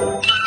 小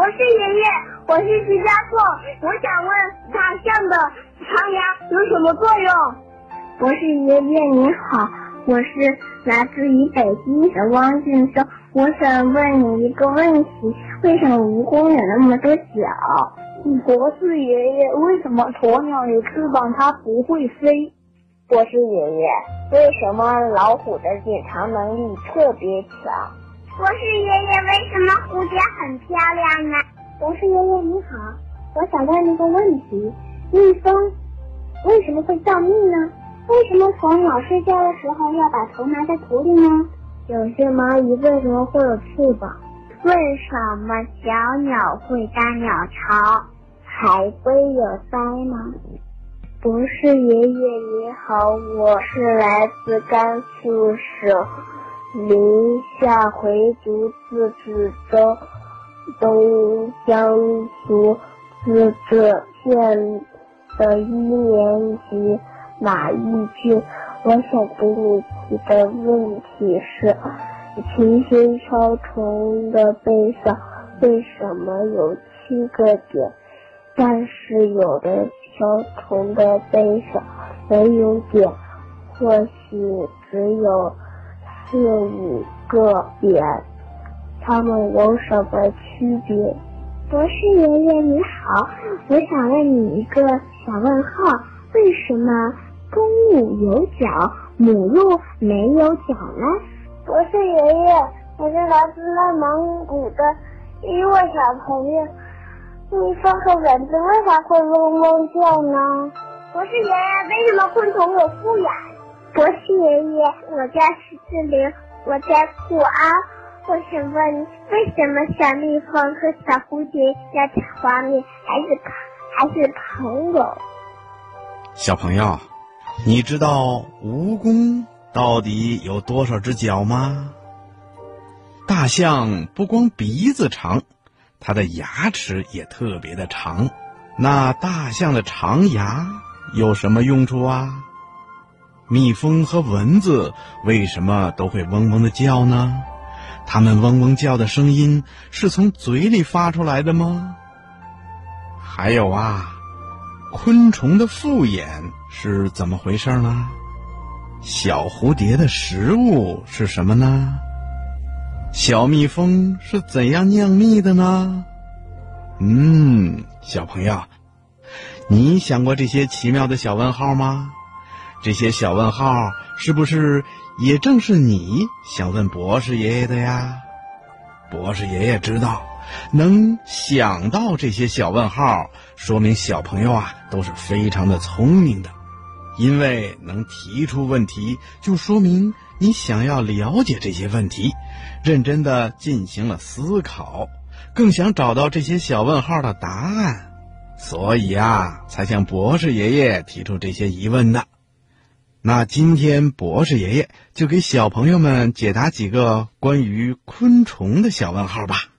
博士爷爷，我是徐家硕，我想问大象的长牙有什么作用？博士爷爷你好，我是来自于北京的汪俊生，我想问你一个问题：为什么蜈蚣有那么多脚？博士爷爷，为什么鸵鸟有翅膀它不会飞？博士爷爷，为什么老虎的检查能力特别强？博士爷爷，为什么蝴蝶很漂亮呢？博士爷爷你好，我想问一个问题：蜜蜂为什么会造蜜呢？为什么虫鸟睡觉的时候要把头埋在土里呢？有些蚂蚁为什么会有翅膀？为什么小鸟会搭鸟巢？海龟有鳃吗？博士爷爷你好，我是来自甘肃省临夏回族自治州东江族自治县的一年级马玉俊。我想给你提的问题是：琴形小虫的背上为什么有七个点？但是有的小虫的背上没有点，或许只有四五个点，它们有什么区别？博士爷爷你好，我想问你一个小问号：为什么公鹿有角，母鹿没有角呢？博士爷爷，我是来自内蒙古的一位小朋友。蜜蜂和蚊子为啥会嗡嗡叫呢？博士爷爷，为什么昆虫有复眼？博士爷爷，我叫石志玲，我在库安。我想问，为什么小蜜蜂和小蝴蝶要采花蜜，还是还是朋友？小朋友，你知道蜈蚣到底有多少只脚吗？大象不光鼻子长。它的牙齿也特别的长，那大象的长牙有什么用处啊？蜜蜂和蚊子为什么都会嗡嗡的叫呢？它们嗡嗡叫的声音是从嘴里发出来的吗？还有啊，昆虫的复眼是怎么回事呢？小蝴蝶的食物是什么呢？小蜜蜂是怎样酿蜜的呢？嗯，小朋友，你想过这些奇妙的小问号吗？这些小问号是不是也正是你想问博士爷爷的呀？博士爷爷知道，能想到这些小问号，说明小朋友啊都是非常的聪明的，因为能提出问题，就说明你想要了解这些问题。认真的进行了思考，更想找到这些小问号的答案，所以啊，才向博士爷爷提出这些疑问的。那今天博士爷爷就给小朋友们解答几个关于昆虫的小问号吧。